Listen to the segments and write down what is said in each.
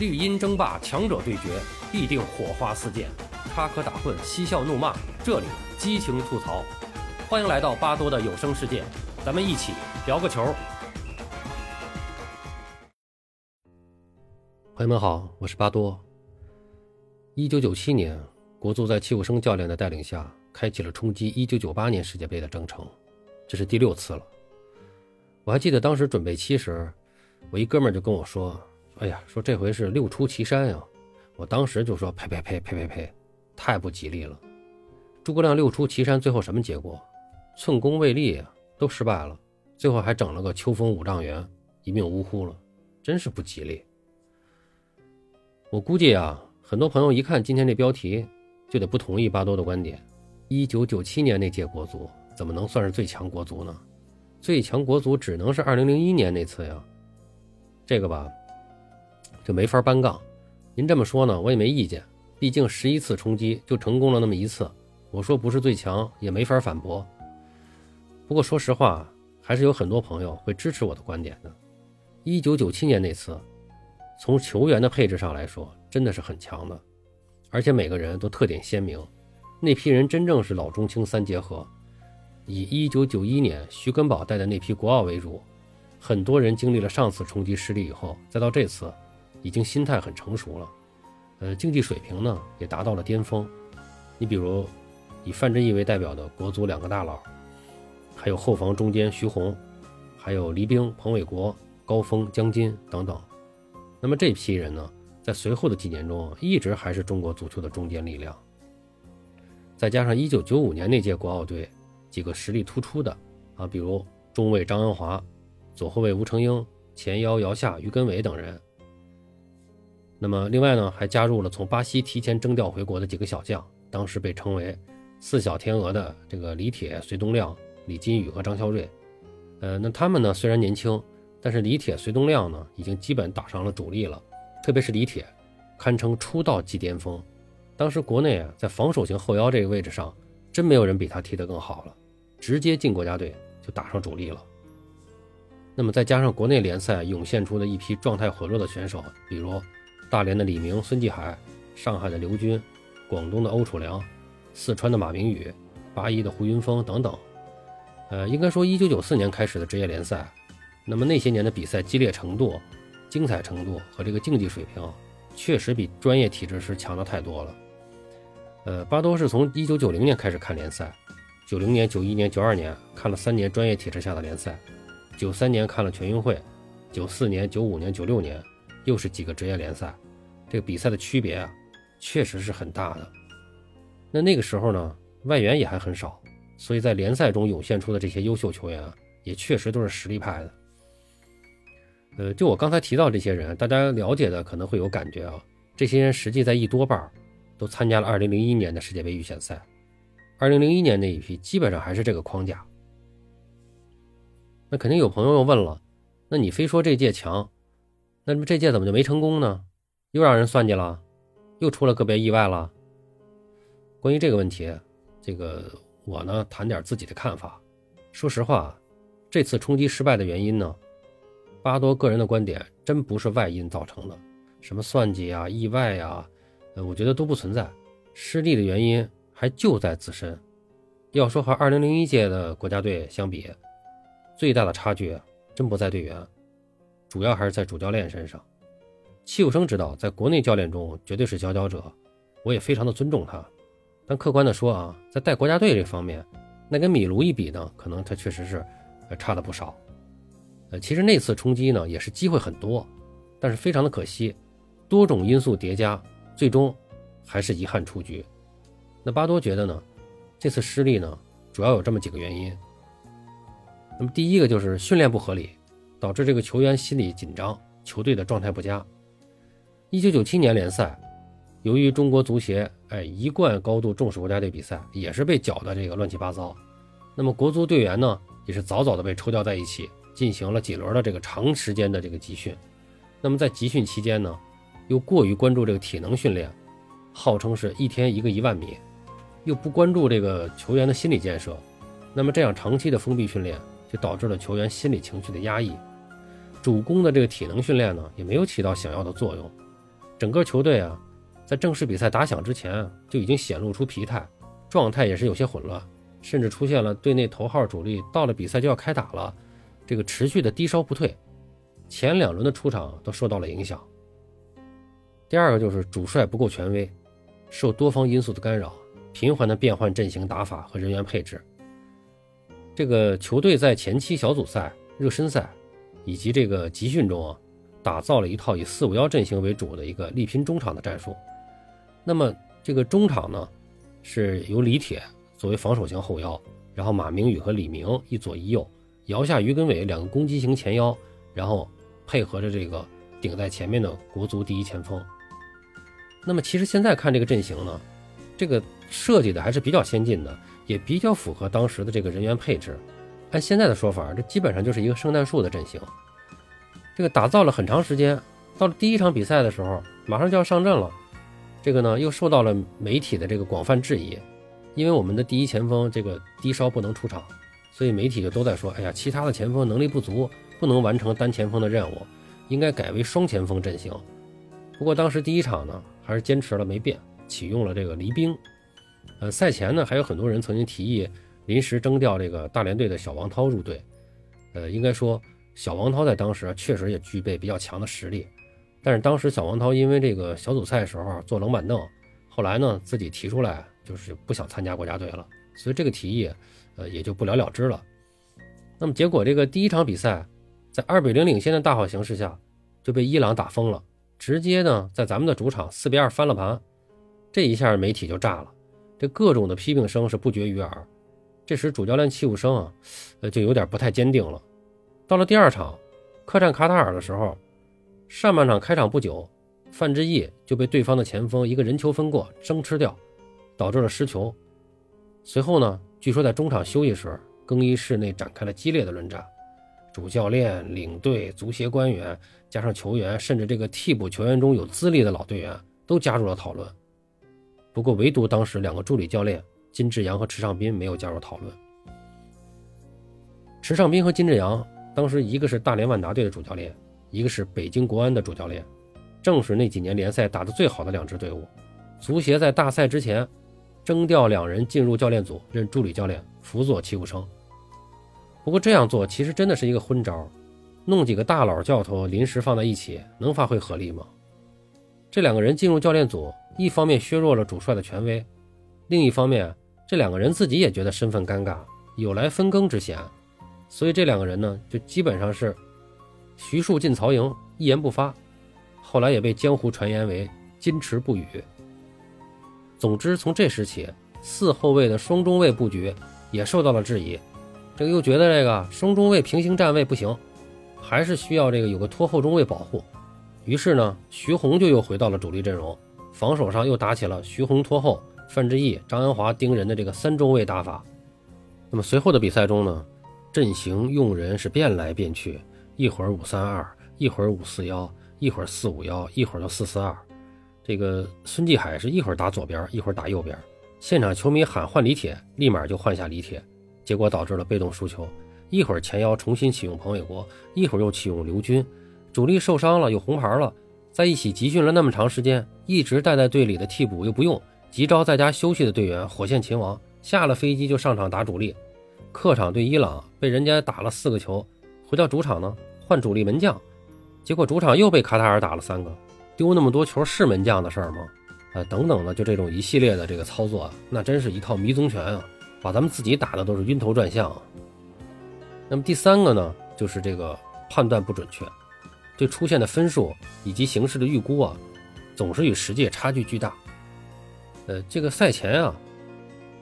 绿茵争霸，强者对决，必定火花四溅，插科打诨，嬉笑怒骂，这里激情吐槽。欢迎来到巴多的有声世界，咱们一起聊个球。朋友们好，我是巴多。一九九七年，国足在戚务生教练的带领下，开启了冲击一九九八年世界杯的征程，这是第六次了。我还记得当时准备期时，我一哥们就跟我说。哎呀，说这回是六出祁山呀！我当时就说呸呸呸呸呸呸，太不吉利了。诸葛亮六出祁山，最后什么结果？寸功未立啊，都失败了。最后还整了个秋风五丈原，一命呜呼了，真是不吉利。我估计啊，很多朋友一看今天这标题，就得不同意巴多的观点。一九九七年那届国足怎么能算是最强国足呢？最强国足只能是二零零一年那次呀。这个吧。就没法搬杠，您这么说呢，我也没意见。毕竟十一次冲击就成功了那么一次，我说不是最强也没法反驳。不过说实话，还是有很多朋友会支持我的观点的。一九九七年那次，从球员的配置上来说，真的是很强的，而且每个人都特点鲜明。那批人真正是老中青三结合，以一九九一年徐根宝带的那批国奥为主，很多人经历了上次冲击失利以后，再到这次。已经心态很成熟了，呃，竞技水平呢也达到了巅峰。你比如以范志毅为代表的国足两个大佬，还有后防中间徐宏，还有黎兵、彭伟国、高峰、江津等等。那么这批人呢，在随后的几年中一直还是中国足球的中坚力量。再加上1995年那届国奥队几个实力突出的啊，比如中卫张恩华、左后卫吴成英、前腰姚夏、于根伟等人。那么，另外呢，还加入了从巴西提前征调回国的几个小将，当时被称为“四小天鹅”的这个李铁、隋东亮、李金羽和张肖瑞。呃，那他们呢虽然年轻，但是李铁、隋东亮呢已经基本打上了主力了，特别是李铁，堪称出道即巅峰。当时国内啊，在防守型后腰这个位置上，真没有人比他踢得更好了，直接进国家队就打上主力了。那么再加上国内联赛涌现出的一批状态回落的选手，比如。大连的李明、孙继海，上海的刘军，广东的欧楚良，四川的马明宇，八一的胡云峰等等。呃，应该说，一九九四年开始的职业联赛，那么那些年的比赛激烈程度、精彩程度和这个竞技水平，确实比专业体制是强的太多了。呃，巴多是从一九九零年开始看联赛，九零年、九一年、九二年看了三年专业体制下的联赛，九三年看了全运会，九四年、九五年、九六年。又是几个职业联赛，这个比赛的区别啊，确实是很大的。那那个时候呢，外援也还很少，所以在联赛中涌现出的这些优秀球员啊，也确实都是实力派的。呃，就我刚才提到这些人，大家了解的可能会有感觉啊，这些人实际在一多半都参加了2001年的世界杯预选赛，2001年那一批基本上还是这个框架。那肯定有朋友又问了，那你非说这届强？那么这届怎么就没成功呢？又让人算计了，又出了个别意外了。关于这个问题，这个我呢谈点自己的看法。说实话，这次冲击失败的原因呢，巴多个人的观点真不是外因造成的，什么算计啊、意外呀，呃，我觉得都不存在。失利的原因还就在自身。要说和2001届的国家队相比，最大的差距真不在队员。主要还是在主教练身上，戚务生知道，在国内教练中绝对是佼佼者，我也非常的尊重他。但客观的说啊，在带国家队这方面，那跟米卢一比呢，可能他确实是差了不少。呃，其实那次冲击呢，也是机会很多，但是非常的可惜，多种因素叠加，最终还是遗憾出局。那巴多觉得呢，这次失利呢，主要有这么几个原因。那么第一个就是训练不合理。导致这个球员心理紧张，球队的状态不佳。一九九七年联赛，由于中国足协哎一贯高度重视国家队比赛，也是被搅得这个乱七八糟。那么国足队员呢，也是早早的被抽调在一起，进行了几轮的这个长时间的这个集训。那么在集训期间呢，又过于关注这个体能训练，号称是一天一个一万米，又不关注这个球员的心理建设。那么这样长期的封闭训练，就导致了球员心理情绪的压抑。主攻的这个体能训练呢，也没有起到想要的作用，整个球队啊，在正式比赛打响之前就已经显露出疲态，状态也是有些混乱，甚至出现了队内头号主力到了比赛就要开打了，这个持续的低烧不退，前两轮的出场都受到了影响。第二个就是主帅不够权威，受多方因素的干扰，频繁的变换阵型打法和人员配置。这个球队在前期小组赛、热身赛以及这个集训中啊，打造了一套以四五幺阵型为主的一个力拼中场的战术。那么这个中场呢，是由李铁作为防守型后腰，然后马明宇和李明一左一右，姚夏、于根伟两个攻击型前腰，然后配合着这个顶在前面的国足第一前锋。那么其实现在看这个阵型呢，这个设计的还是比较先进的，也比较符合当时的这个人员配置。按现在的说法，这基本上就是一个圣诞树的阵型。这个打造了很长时间，到了第一场比赛的时候，马上就要上阵了。这个呢，又受到了媒体的这个广泛质疑，因为我们的第一前锋这个低烧不能出场，所以媒体就都在说：“哎呀，其他的前锋能力不足，不能完成单前锋的任务，应该改为双前锋阵型。”不过当时第一场呢。还是坚持了没变，启用了这个黎兵。呃，赛前呢，还有很多人曾经提议临时征调这个大连队的小王涛入队。呃，应该说小王涛在当时确实也具备比较强的实力，但是当时小王涛因为这个小组赛的时候坐冷板凳，后来呢自己提出来就是不想参加国家队了，所以这个提议呃也就不了了之了。那么结果这个第一场比赛在二比零领先的大好形势下就被伊朗打疯了。直接呢，在咱们的主场四比二翻了盘，这一下媒体就炸了，这各种的批评声是不绝于耳。这时主教练戚务生啊，呃，就有点不太坚定了。到了第二场，客战卡塔尔的时候，上半场开场不久，范志毅就被对方的前锋一个人球分过争吃掉，导致了失球。随后呢，据说在中场休息时，更衣室内展开了激烈的论战。主教练、领队、足协官员，加上球员，甚至这个替补球员中有资历的老队员，都加入了讨论。不过，唯独当时两个助理教练金志扬和池尚斌没有加入讨论。池尚斌和金志扬当时一个是大连万达队的主教练，一个是北京国安的主教练，正是那几年联赛打得最好的两支队伍。足协在大赛之前征调两人进入教练组任助理教练，辅佐齐武生。不过这样做其实真的是一个昏招，弄几个大佬教头临时放在一起，能发挥合力吗？这两个人进入教练组，一方面削弱了主帅的权威，另一方面，这两个人自己也觉得身份尴尬，有来分羹之嫌，所以这两个人呢，就基本上是徐庶进曹营，一言不发，后来也被江湖传言为矜持不语。总之，从这时起，四后卫的双中卫布局也受到了质疑。这个又觉得这个双中卫平行站位不行，还是需要这个有个拖后中卫保护。于是呢，徐宏就又回到了主力阵容，防守上又打起了徐宏拖后，范志毅、张恩华盯人的这个三中卫打法。那么随后的比赛中呢，阵型用人是变来变去，一会儿五三二，一会儿五四幺，一会儿四五幺，一会儿就四四二。这个孙继海是一会儿打左边，一会儿打右边。现场球迷喊换李铁，立马就换下李铁。结果导致了被动输球，一会儿前腰重新启用彭伟国，一会儿又启用刘军，主力受伤了有红牌了，在一起集训了那么长时间，一直待在队里的替补又不用，急招在家休息的队员火线秦王下了飞机就上场打主力，客场对伊朗被人家打了四个球，回到主场呢换主力门将，结果主场又被卡塔尔打了三个，丢那么多球是门将的事儿吗？啊，等等的就这种一系列的这个操作，那真是一套迷踪拳啊！把咱们自己打的都是晕头转向。那么第三个呢，就是这个判断不准确，对出现的分数以及形势的预估啊，总是与实际差距巨大。呃，这个赛前啊，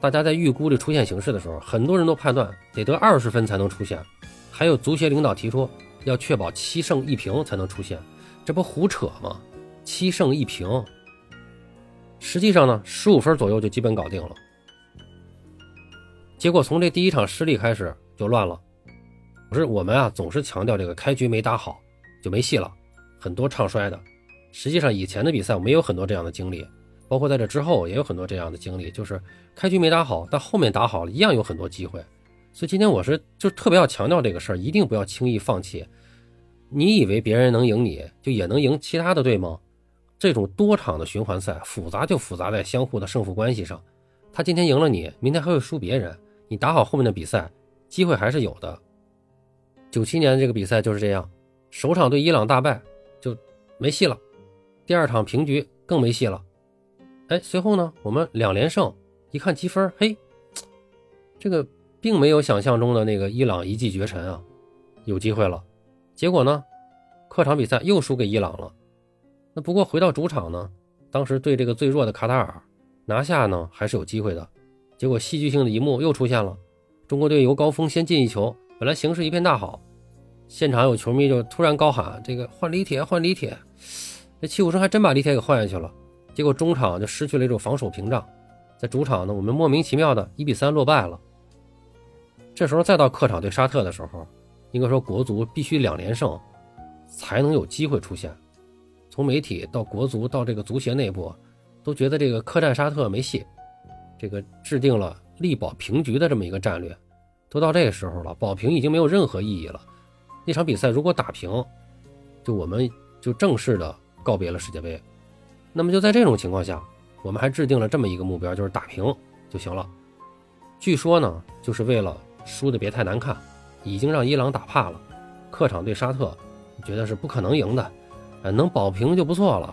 大家在预估这出现形势的时候，很多人都判断得得二十分才能出现，还有足协领导提出要确保七胜一平才能出现，这不胡扯吗？七胜一平，实际上呢，十五分左右就基本搞定了。结果从这第一场失利开始就乱了，不是我们啊，总是强调这个开局没打好就没戏了，很多唱衰的。实际上以前的比赛我们有很多这样的经历，包括在这之后也有很多这样的经历，就是开局没打好，但后面打好了，一样有很多机会。所以今天我是就特别要强调这个事儿，一定不要轻易放弃。你以为别人能赢你就也能赢其他的队吗？这种多场的循环赛复杂就复杂在相互的胜负关系上。他今天赢了你，明天还会输别人。你打好后面的比赛，机会还是有的。九七年这个比赛就是这样，首场对伊朗大败就没戏了，第二场平局更没戏了。哎，随后呢，我们两连胜，一看积分，嘿，这个并没有想象中的那个伊朗一骑绝尘啊，有机会了。结果呢，客场比赛又输给伊朗了。那不过回到主场呢，当时对这个最弱的卡塔尔拿下呢，还是有机会的。结果戏剧性的一幕又出现了，中国队由高峰先进一球，本来形势一片大好，现场有球迷就突然高喊：“这个换李铁，换李铁！”这戚务生还真把李铁给换下去了。结果中场就失去了一种防守屏障，在主场呢，我们莫名其妙的一比三落败了。这时候再到客场对沙特的时候，应该说国足必须两连胜，才能有机会出现。从媒体到国足到这个足协内部，都觉得这个客战沙特没戏，这个制定了力保平局的这么一个战略。都到这个时候了，保平已经没有任何意义了。那场比赛如果打平，就我们就正式的告别了世界杯。那么就在这种情况下，我们还制定了这么一个目标，就是打平就行了。据说呢，就是为了输的别太难看，已经让伊朗打怕了。客场对沙特，觉得是不可能赢的，呃，能保平就不错了。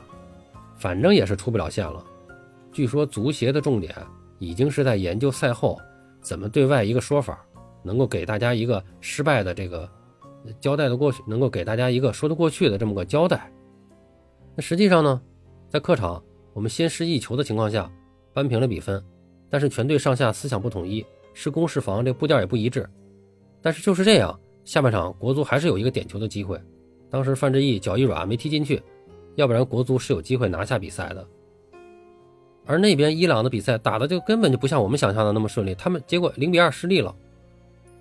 反正也是出不了线了。据说足协的重点已经是在研究赛后怎么对外一个说法，能够给大家一个失败的这个交代的过去，能够给大家一个说得过去的这么个交代。那实际上呢？在客场，我们先失一球的情况下，扳平了比分，但是全队上下思想不统一，是攻是防这步调也不一致。但是就是这样，下半场国足还是有一个点球的机会，当时范志毅脚一软没踢进去，要不然国足是有机会拿下比赛的。而那边伊朗的比赛打的就根本就不像我们想象的那么顺利，他们结果零比二失利了。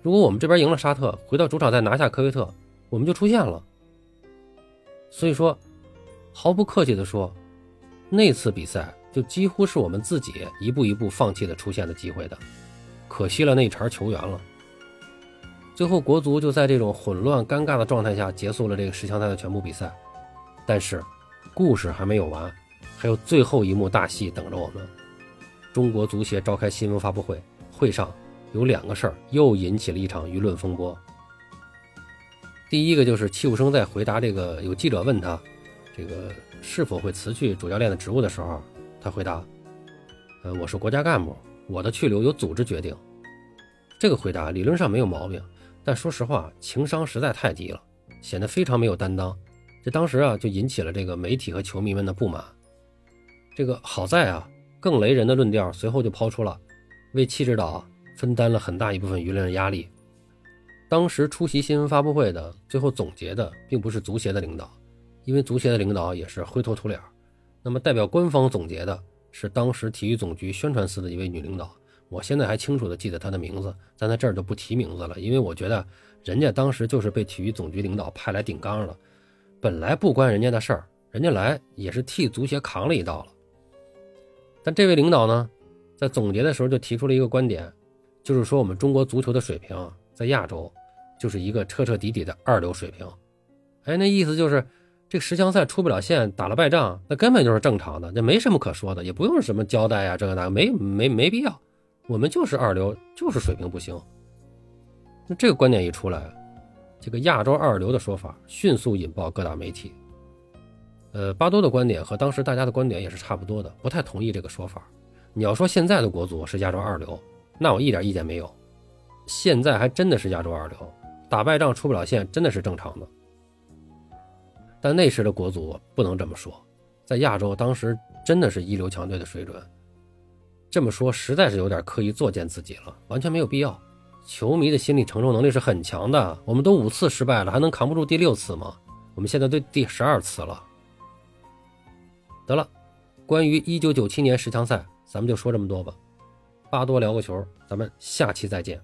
如果我们这边赢了沙特，回到主场再拿下科威特，我们就出线了。所以说，毫不客气地说。那次比赛就几乎是我们自己一步一步放弃的出现的机会的，可惜了那茬球员了。最后国足就在这种混乱尴尬的状态下结束了这个十强赛的全部比赛。但是，故事还没有完，还有最后一幕大戏等着我们。中国足协召开新闻发布会，会上有两个事儿又引起了一场舆论风波。第一个就是戚务生在回答这个有记者问他，这个。是否会辞去主教练的职务的时候，他回答：“呃，我是国家干部，我的去留由组织决定。”这个回答理论上没有毛病，但说实话，情商实在太低了，显得非常没有担当。这当时啊，就引起了这个媒体和球迷们的不满。这个好在啊，更雷人的论调随后就抛出了，为戚指导分担了很大一部分舆论的压力。当时出席新闻发布会的，最后总结的并不是足协的领导。因为足协的领导也是灰头土脸那么代表官方总结的是当时体育总局宣传司的一位女领导，我现在还清楚的记得她的名字，但在这儿就不提名字了，因为我觉得人家当时就是被体育总局领导派来顶缸了，本来不关人家的事儿，人家来也是替足协扛了一道了。但这位领导呢，在总结的时候就提出了一个观点，就是说我们中国足球的水平在亚洲就是一个彻彻底底的二流水平，哎，那意思就是。这个十强赛出不了线，打了败仗，那根本就是正常的，那没什么可说的，也不用什么交代呀，这个那个没没没必要。我们就是二流，就是水平不行。那这个观点一出来，这个亚洲二流的说法迅速引爆各大媒体。呃，巴多的观点和当时大家的观点也是差不多的，不太同意这个说法。你要说现在的国足是亚洲二流，那我一点意见没有。现在还真的是亚洲二流，打败仗出不了线，真的是正常的。但那时的国足不能这么说，在亚洲当时真的是一流强队的水准。这么说实在是有点刻意作践自己了，完全没有必要。球迷的心理承受能力是很强的，我们都五次失败了，还能扛不住第六次吗？我们现在都第十二次了。得了，关于一九九七年十强赛，咱们就说这么多吧。巴多聊个球，咱们下期再见。